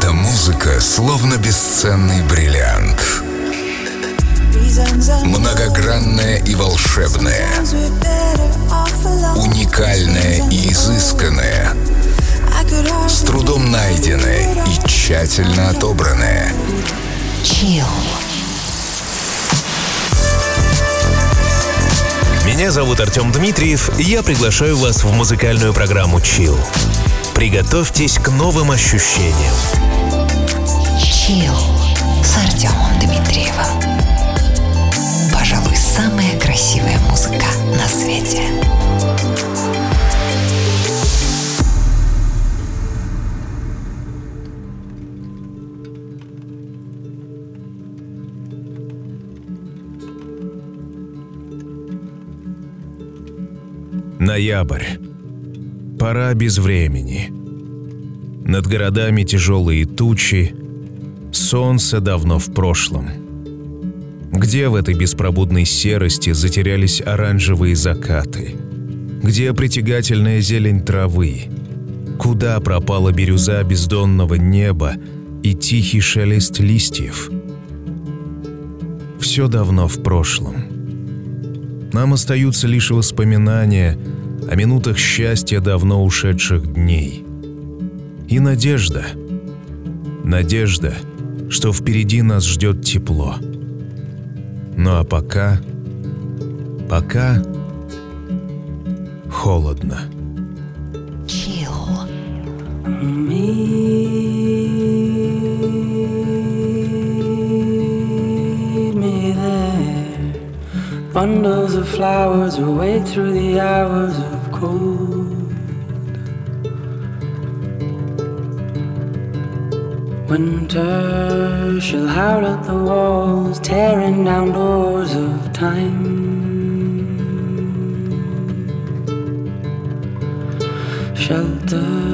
Эта музыка словно бесценный бриллиант. Многогранная и волшебная. Уникальная и изысканная. С трудом найденная и тщательно отобранная. Chill. Меня зовут Артем Дмитриев, и я приглашаю вас в музыкальную программу Chill. Приготовьтесь к новым ощущениям. Chill с Артемом Дмитриевым. Пожалуй, самая красивая музыка на свете. Ноябрь. Пора без времени. Над городами тяжелые тучи, солнце давно в прошлом. Где в этой беспробудной серости затерялись оранжевые закаты? Где притягательная зелень травы? Куда пропала бирюза бездонного неба и тихий шелест листьев? Все давно в прошлом. Нам остаются лишь воспоминания о минутах счастья давно ушедших дней. И надежда. Надежда, что впереди нас ждет тепло. Ну а пока... Пока... Холодно. Chill. Meet Bundles of flowers away through the hours of cold. Winter shall howl at the walls, tearing down doors of time. Shelter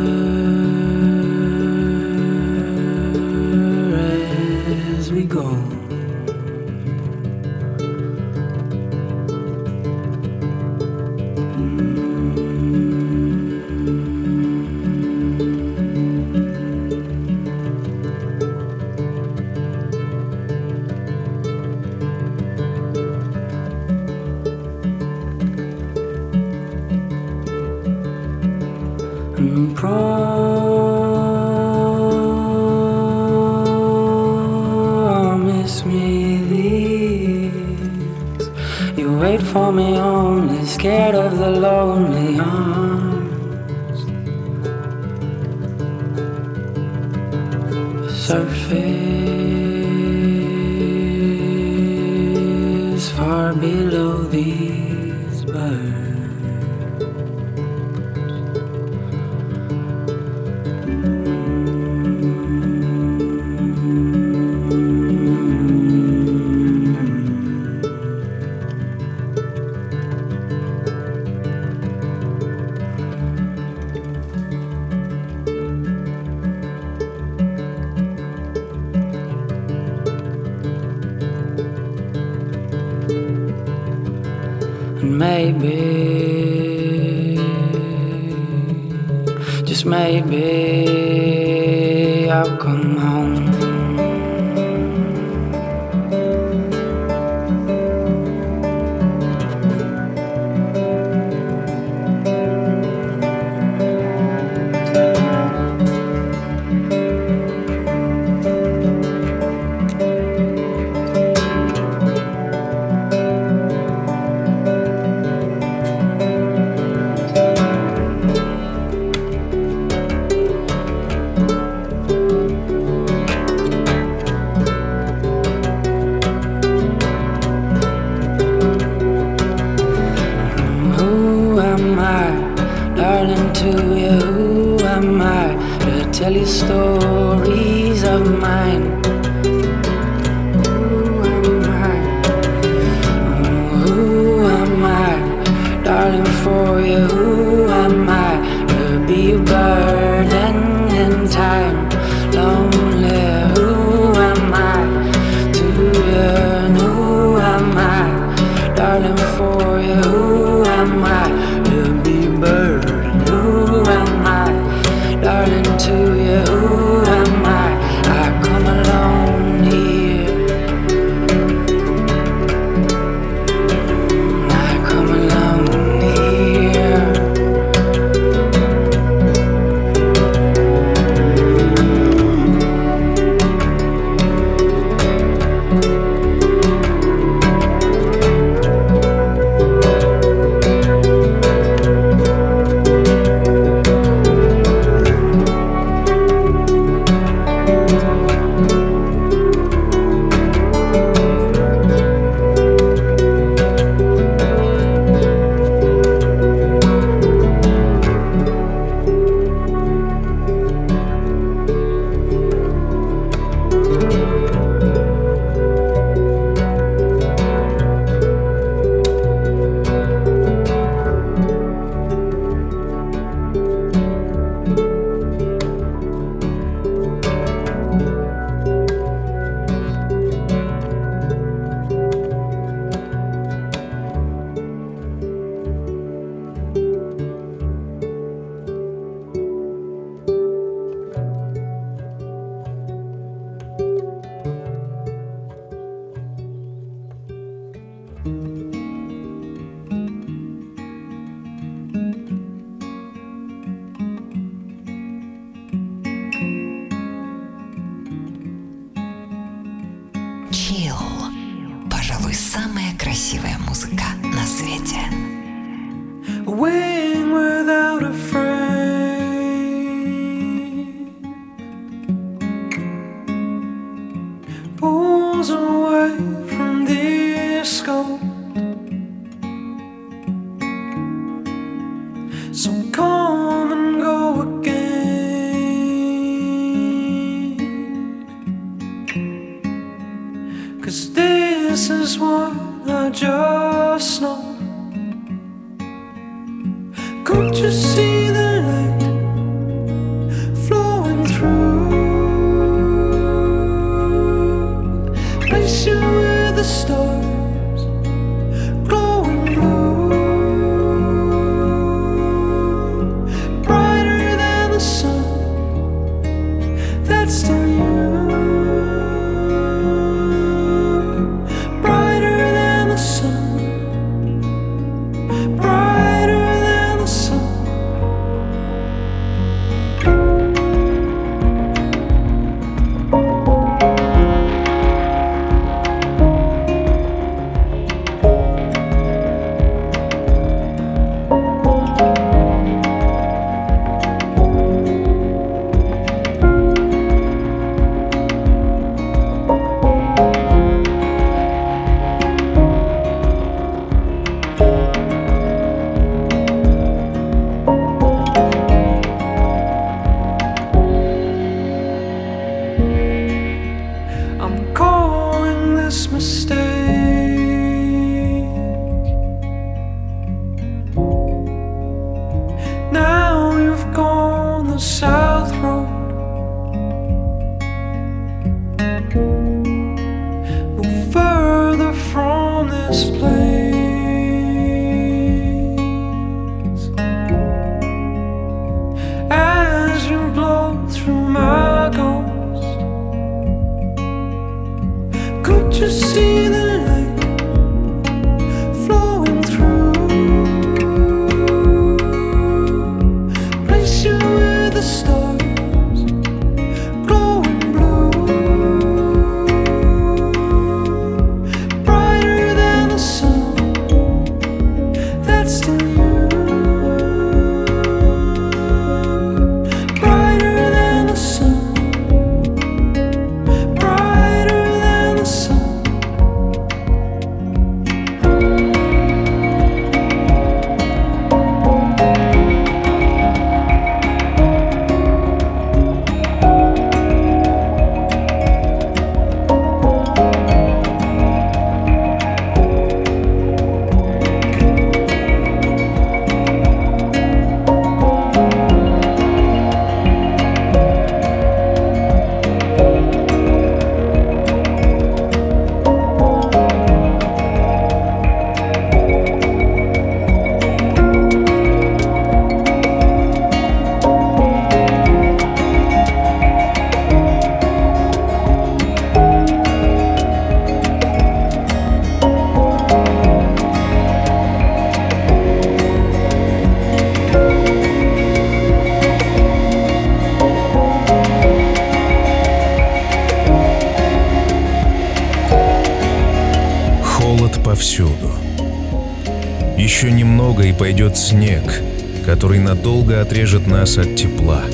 который надолго отрежет нас от тепла.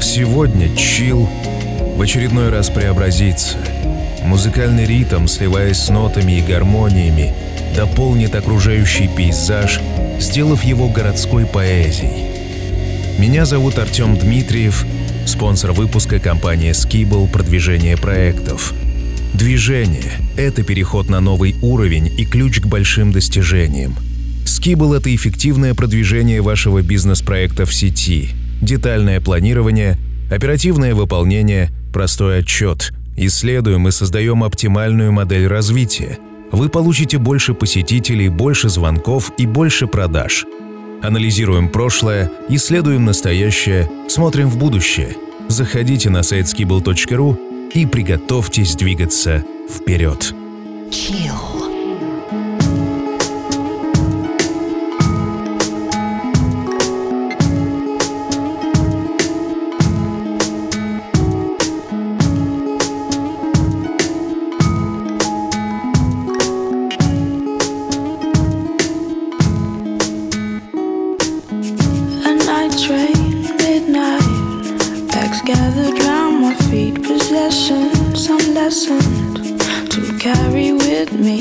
Сегодня чил в очередной раз преобразится. Музыкальный ритм, сливаясь с нотами и гармониями, дополнит окружающий пейзаж, сделав его городской поэзией. Меня зовут Артем Дмитриев, спонсор выпуска компания Skibble продвижение проектов. Движение — это переход на новый уровень и ключ к большим достижениям — Skibble — это эффективное продвижение вашего бизнес-проекта в сети, детальное планирование, оперативное выполнение, простой отчет. Исследуем и создаем оптимальную модель развития. Вы получите больше посетителей, больше звонков и больше продаж. Анализируем прошлое, исследуем настоящее, смотрим в будущее. Заходите на сайт skibble.ru и приготовьтесь двигаться вперед. Chill. lessons, some lessons to carry with me.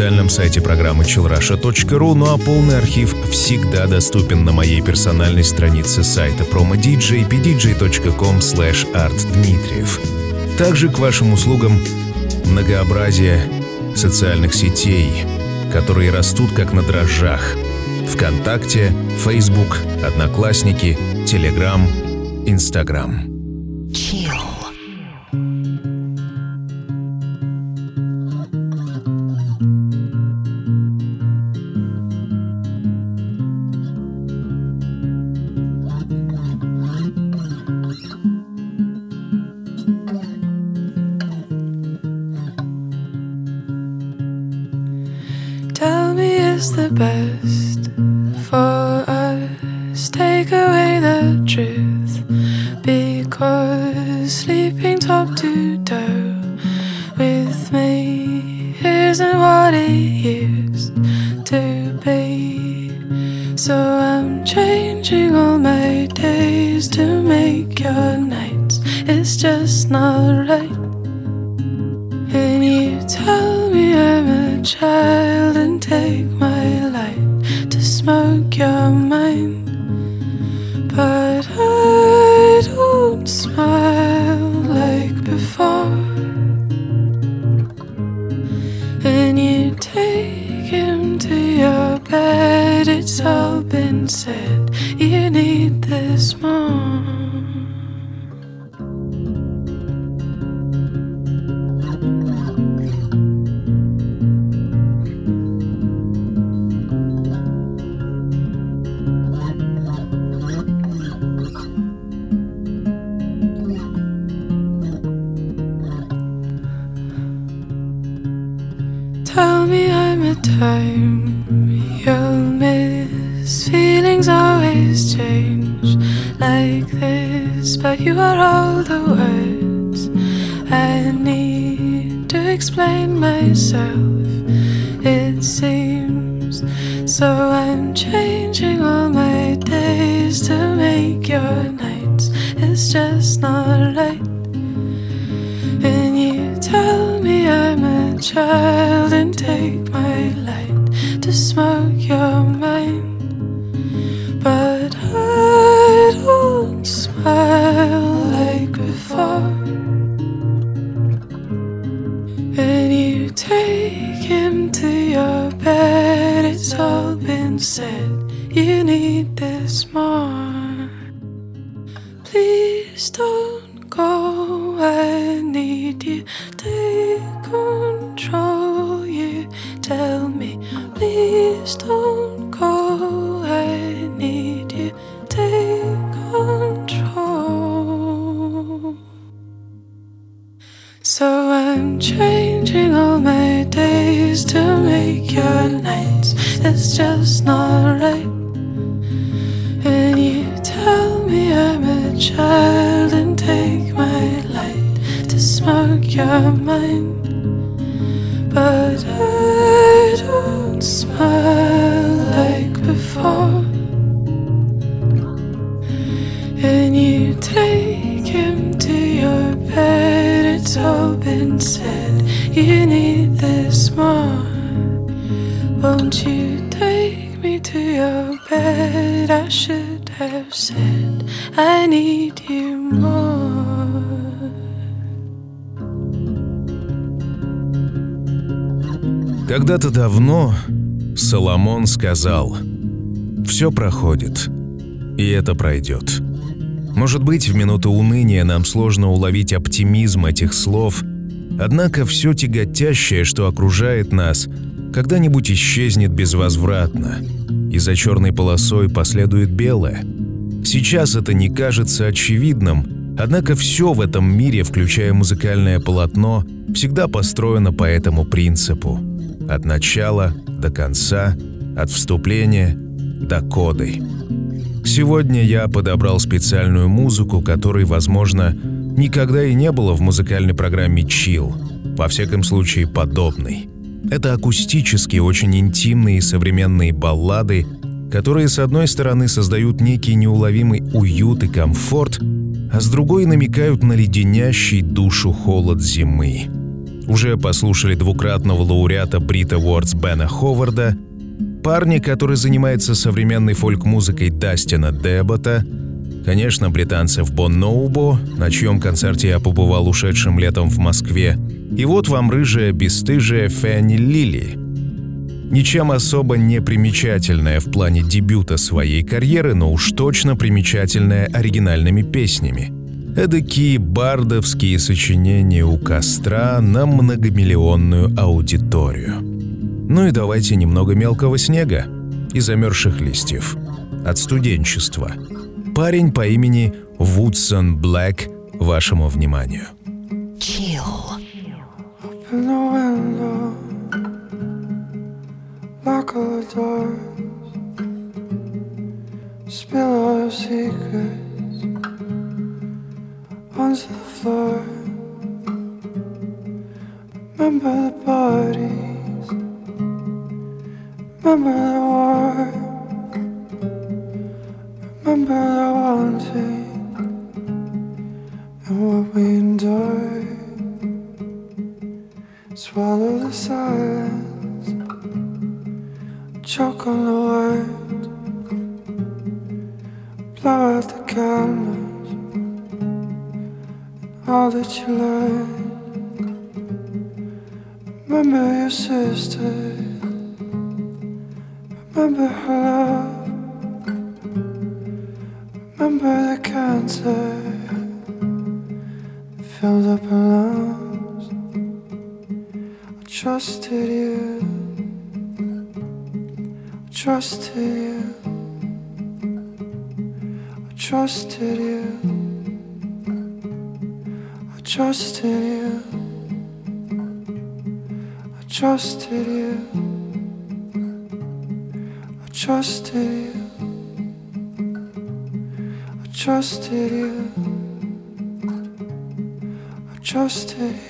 официальном сайте программы chillrasha.ru, ну а полный архив всегда доступен на моей персональной странице сайта promodj.pdj.com slash artdmitriev. Также к вашим услугам многообразие социальных сетей, которые растут как на дрожжах. ВКонтакте, Facebook, Одноклассники, Telegram, Instagram. Chill. Myself. It seems so. I'm changing all my days to make your nights. It's just not right. And you tell me I'm a child and take my light to smoke сказал, «Все проходит, и это пройдет». Может быть, в минуты уныния нам сложно уловить оптимизм этих слов, однако все тяготящее, что окружает нас, когда-нибудь исчезнет безвозвратно, и за черной полосой последует белое. Сейчас это не кажется очевидным, однако все в этом мире, включая музыкальное полотно, всегда построено по этому принципу. От начала до конца, от вступления до коды. Сегодня я подобрал специальную музыку, которой, возможно, никогда и не было в музыкальной программе Chill, во всяком случае подобной. Это акустические, очень интимные современные баллады, которые, с одной стороны, создают некий неуловимый уют и комфорт, а с другой намекают на леденящий душу холод зимы. Уже послушали двукратного лауреата Брита Уордс Бена Ховарда, парня, который занимается современной фольк-музыкой Дастина Деббота, конечно, британцев Бон Ноубо, на чьем концерте я побывал ушедшим летом в Москве, и вот вам рыжая, бесстыжая Фэнни Лили. Ничем особо не примечательная в плане дебюта своей карьеры, но уж точно примечательная оригинальными песнями. Эдакие бардовские сочинения у костра на многомиллионную аудиторию. Ну и давайте немного мелкого снега и замерзших листьев. От студенчества. Парень по имени Вудсон Блэк вашему вниманию. Chill. Open the window, lock all the doors, spill all your secrets onto the floor. Remember the parties, remember the war, remember the wanting and what we endured. Swallow the silence, choke on the words, blow out the candles, all that you learned. Remember your sister, remember her. Remember the cancer filled up her lungs. I trusted you. I trusted you. I trusted you. I trusted you. I trusted you. trusted you. I trusted you. I trusted you.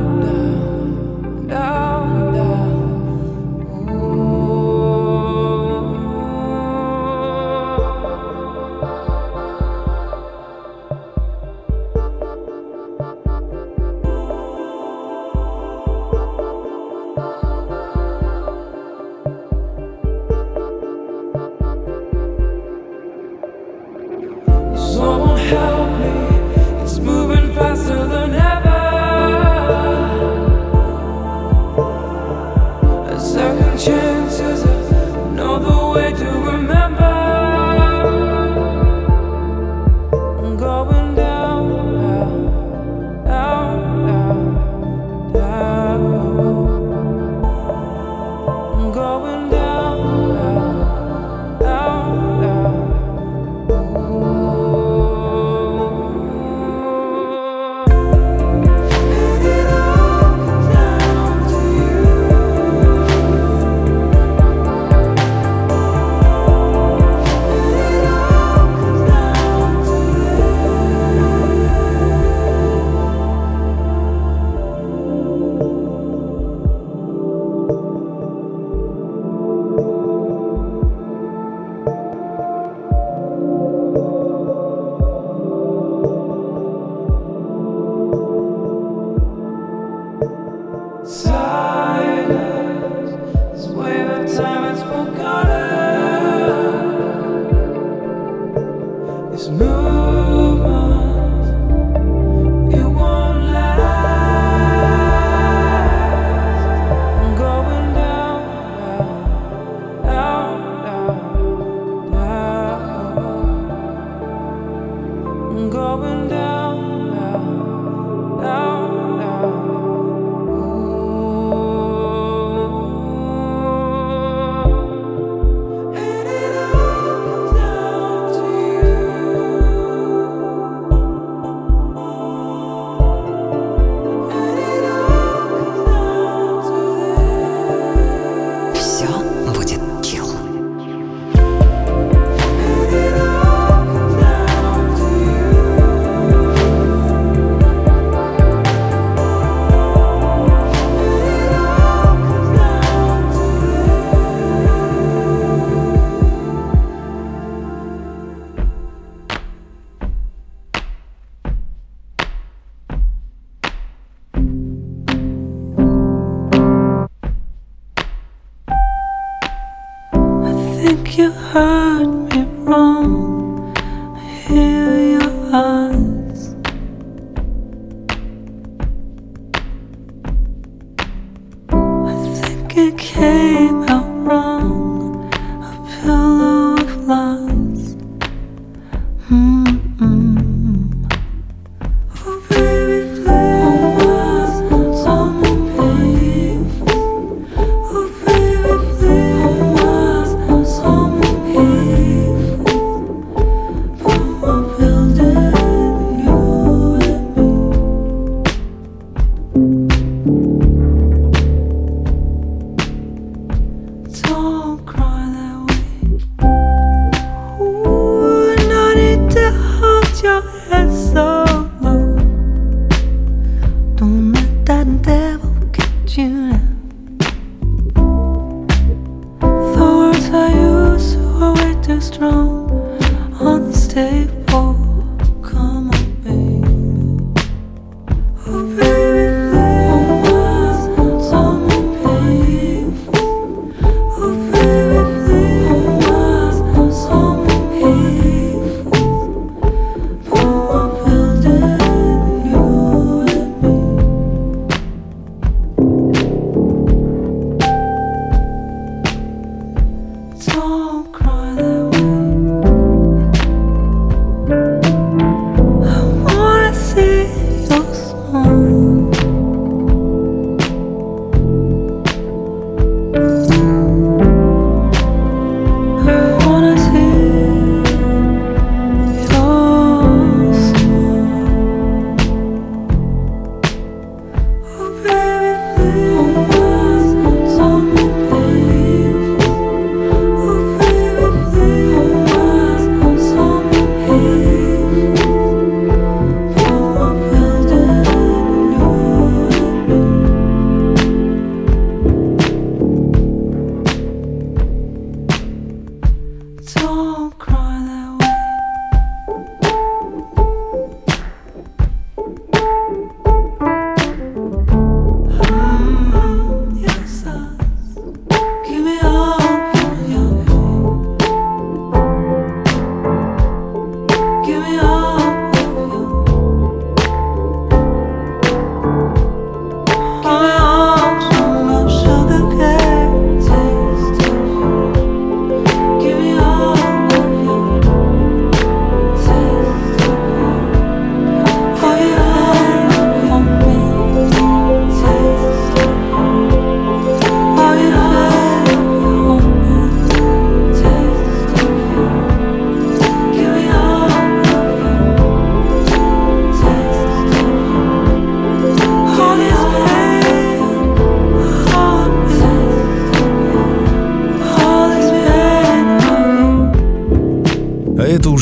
move on.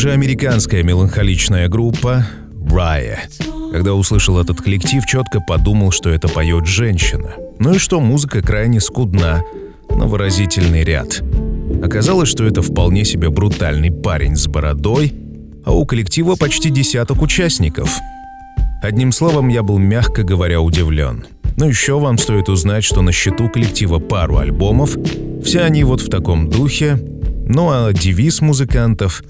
Love, американская меланхоличная группа Raya. Когда услышал этот коллектив, четко подумал, что это поет женщина. Ну и что музыка крайне скудна на выразительный ряд. Оказалось, что это вполне себе брутальный парень с бородой, а у коллектива почти десяток участников. Одним словом, я был, мягко говоря, удивлен. Но еще вам стоит узнать, что на счету коллектива пару альбомов, все они вот в таком духе, ну а девиз музыкантов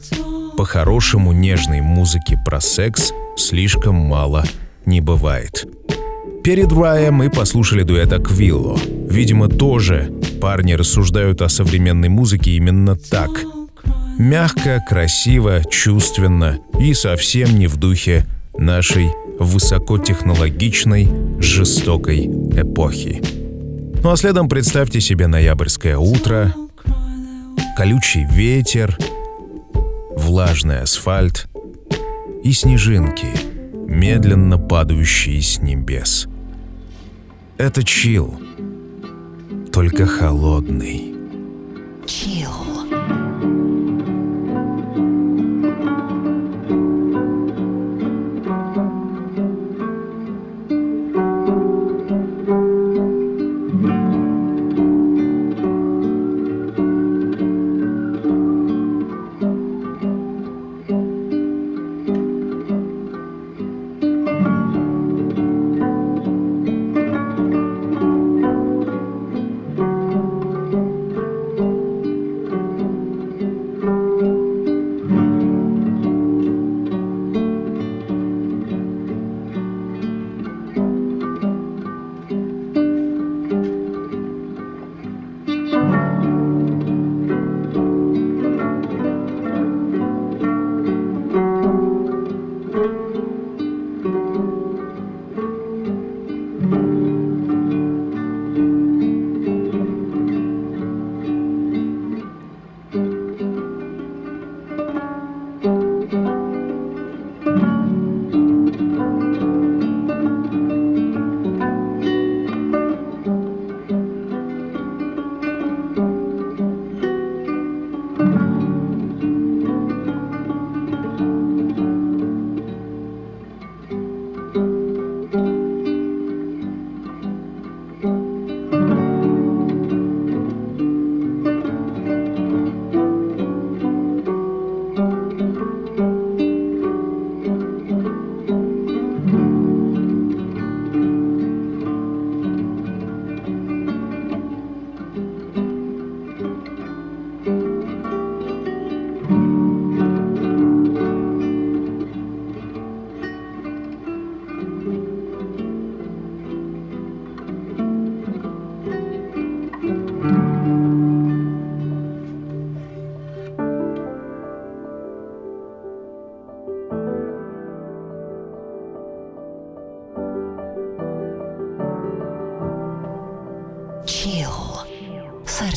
по-хорошему нежной музыки про секс слишком мало не бывает. Перед Раем мы послушали дуэт Аквилло. Видимо, тоже парни рассуждают о современной музыке именно так. Мягко, красиво, чувственно и совсем не в духе нашей высокотехнологичной, жестокой эпохи. Ну а следом представьте себе ноябрьское утро, колючий ветер — влажный асфальт и снежинки, медленно падающие с небес. Это чил, только холодный. Чил.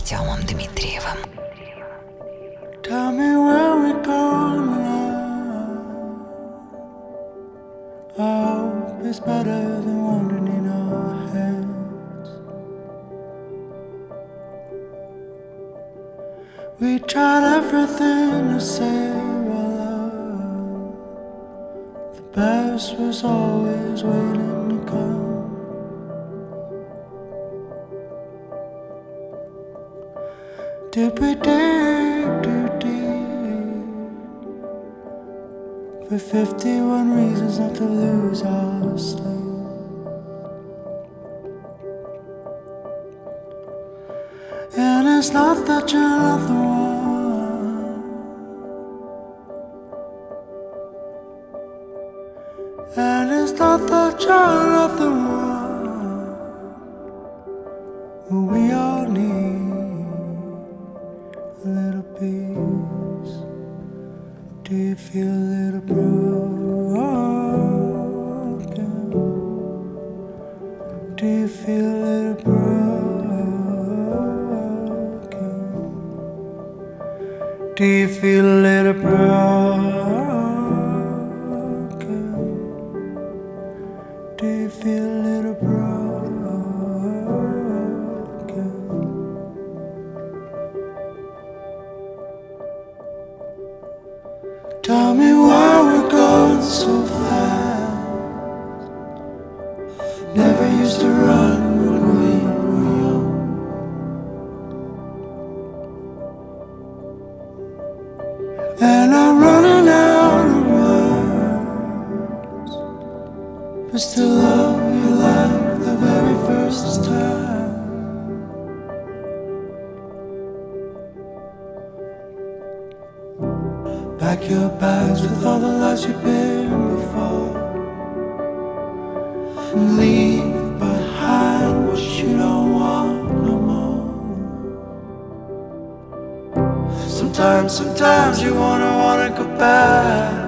Артемом Дмитриевым. Tell me where we're going now. I hope it's better than wandering in our heads. We tried everything to save our love. The best was always waiting Dig too for 51 reasons not to lose our sleep? And it's not that you're not the one. And it's not that you're not the one. But still love you like the very first time. Pack your bags with all the lies you've been before. And leave behind what you don't want no more. Sometimes, sometimes you wanna, wanna go back.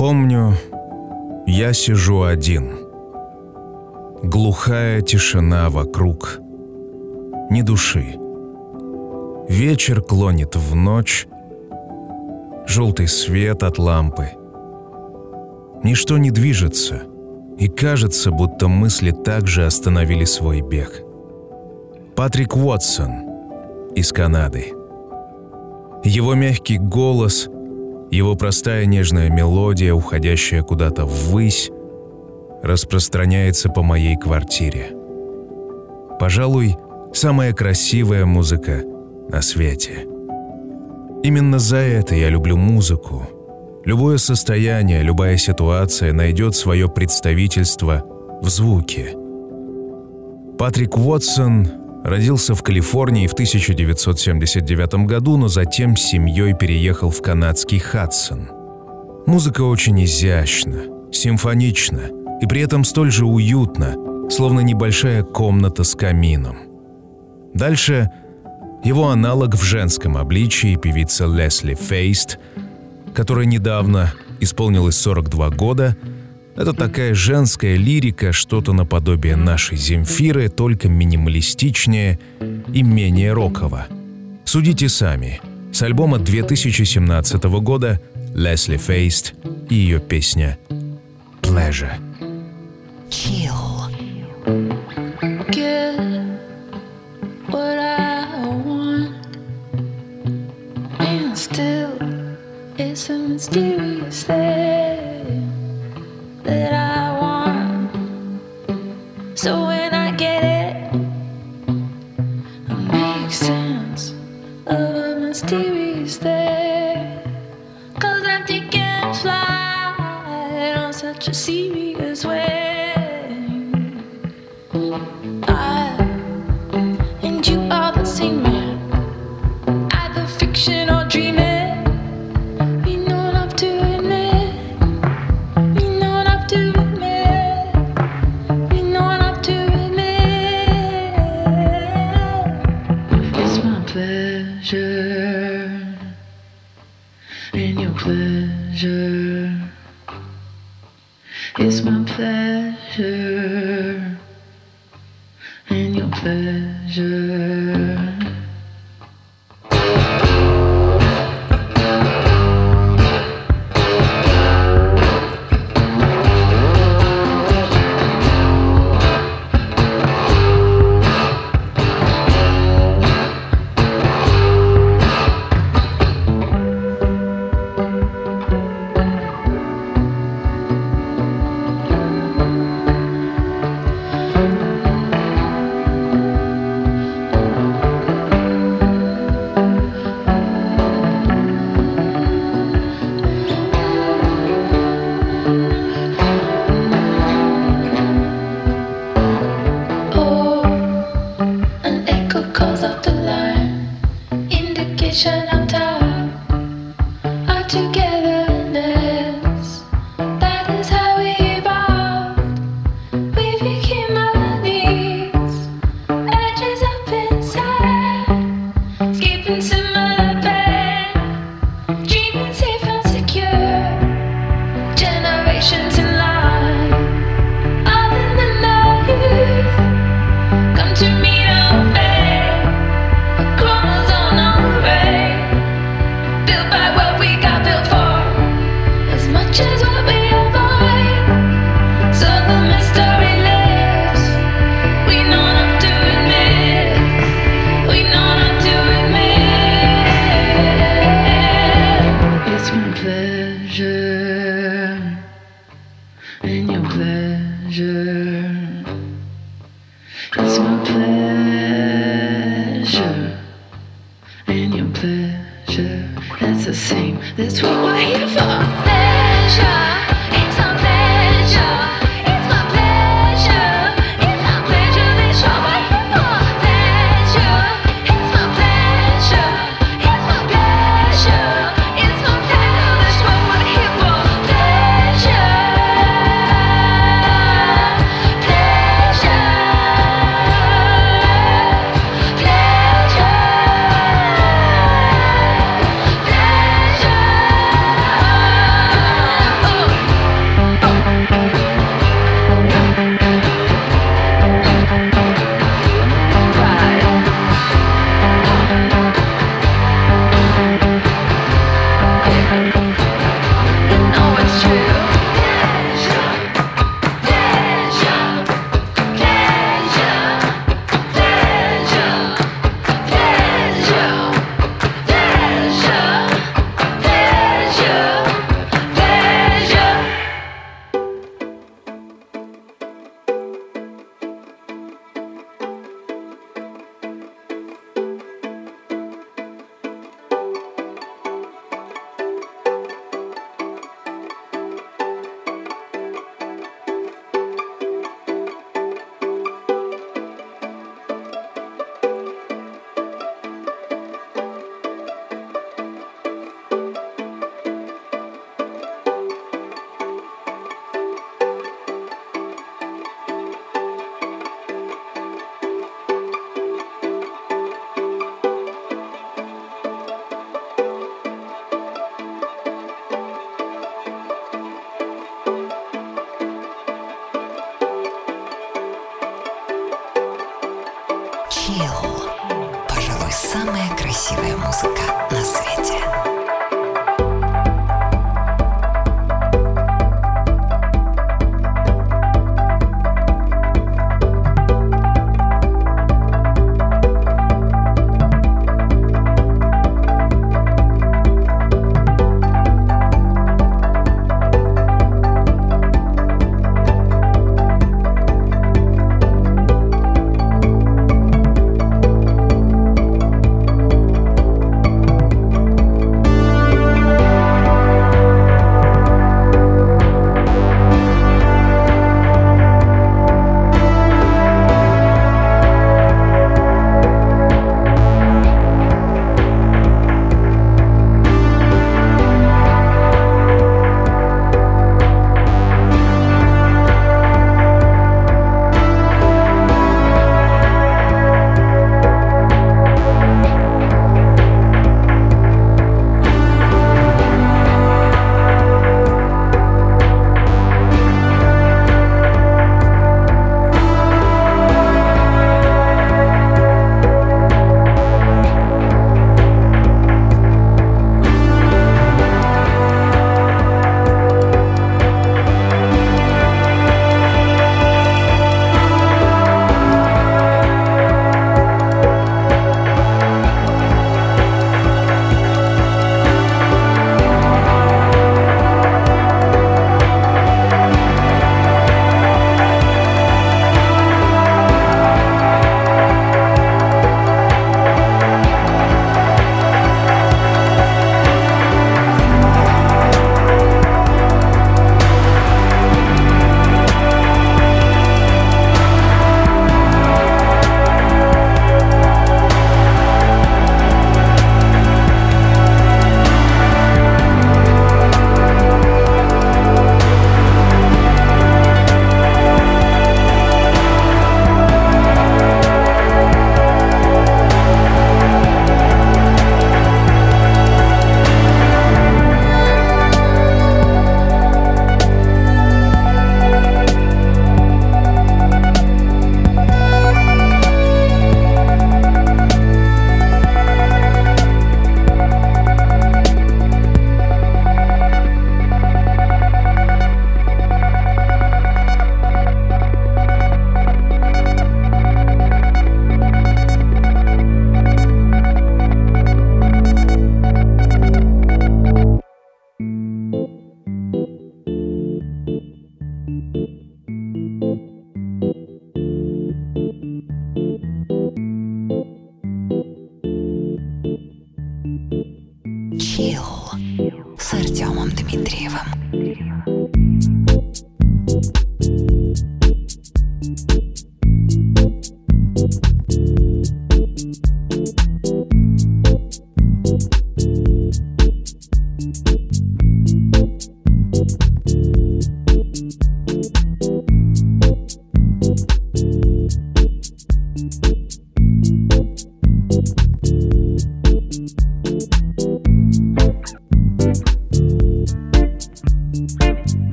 Помню, я сижу один. Глухая тишина вокруг. Ни души. Вечер клонит в ночь. Желтый свет от лампы. Ничто не движется, и кажется, будто мысли также остановили свой бег. Патрик Уотсон из Канады. Его мягкий голос, его простая нежная мелодия, уходящая куда-то ввысь, распространяется по моей квартире. Пожалуй, самая красивая музыка на свете. Именно за это я люблю музыку. Любое состояние, любая ситуация найдет свое представительство в звуке. Патрик Уотсон Родился в Калифорнии в 1979 году, но затем с семьей переехал в канадский Хадсон. Музыка очень изящна, симфонична и при этом столь же уютна, словно небольшая комната с камином. Дальше его аналог в женском обличии певица Лесли Фейст, которая недавно исполнилось 42 года – это такая женская лирика, что-то наподобие нашей Земфиры, только минималистичнее и менее роково. Судите сами. С альбома 2017 года Лесли Фейст и ее песня «Pleasure». Chill. see me as well.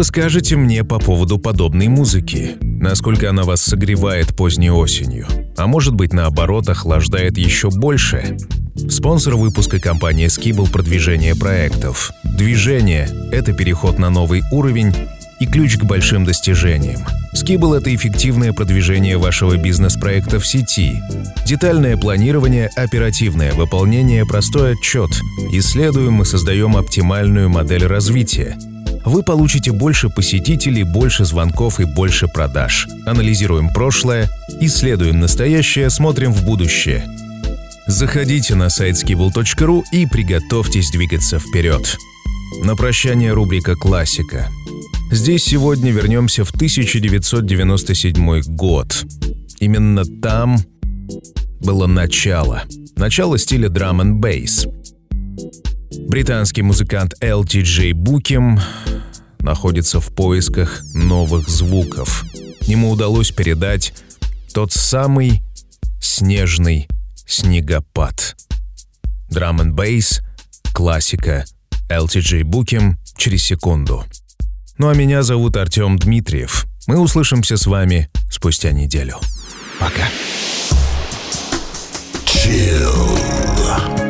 Вы скажете мне по поводу подобной музыки? Насколько она вас согревает поздней осенью? а может быть наоборот охлаждает еще больше. Спонсор выпуска компания Skibble продвижение проектов. Движение — это переход на новый уровень и ключ к большим достижениям. Skibble — это эффективное продвижение вашего бизнес-проекта в сети. Детальное планирование, оперативное выполнение, простой отчет. Исследуем и создаем оптимальную модель развития. Вы получите больше посетителей, больше звонков и больше продаж. Анализируем прошлое, исследуем настоящее, смотрим в будущее. Заходите на сайт skibble.ru и приготовьтесь двигаться вперед. На прощание рубрика «Классика». Здесь сегодня вернемся в 1997 год. Именно там было начало. Начало стиля драм н бейс. Британский музыкант LTJ Буким находится в поисках новых звуков. Ему удалось передать тот самый снежный снегопад. Драм н бейс, классика, LTJ Буким через секунду. Ну а меня зовут Артем Дмитриев. Мы услышимся с вами спустя неделю. Пока. Chill.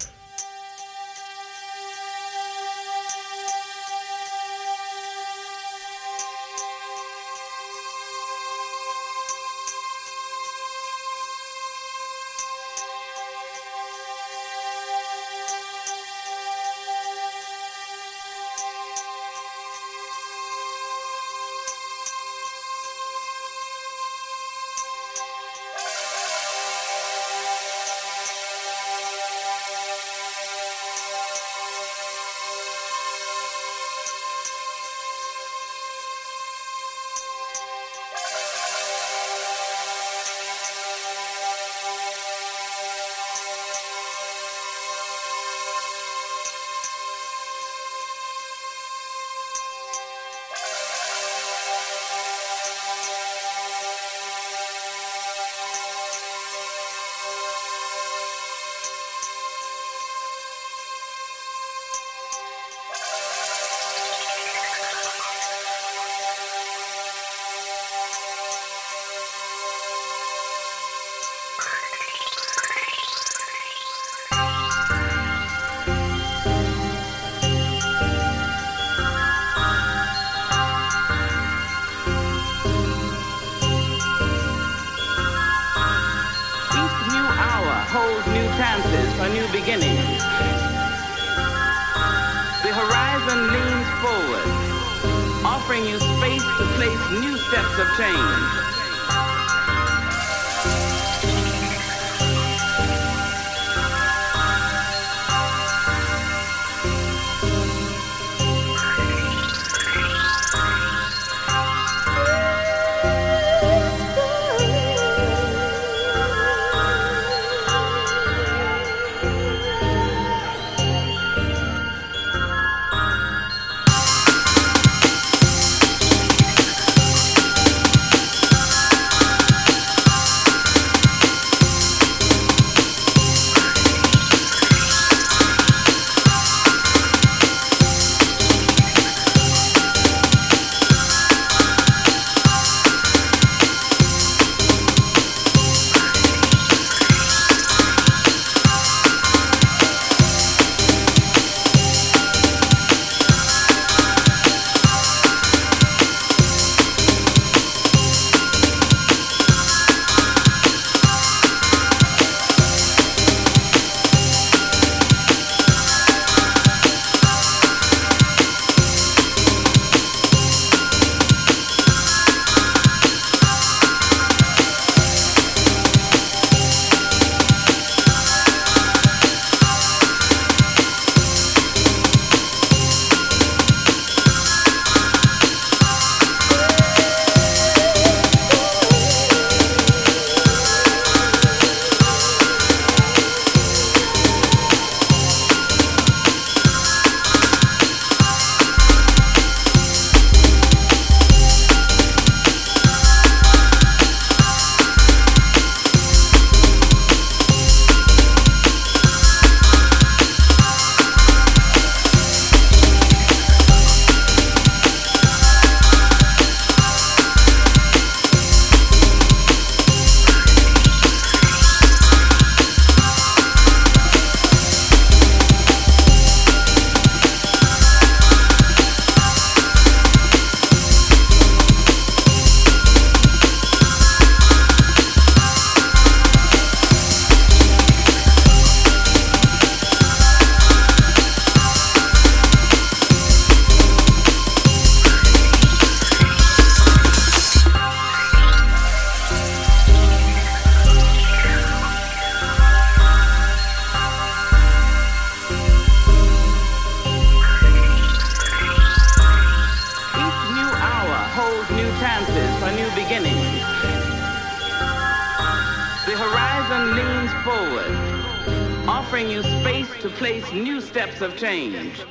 new chances for new beginnings. The horizon leans forward, offering you space to place new steps of change.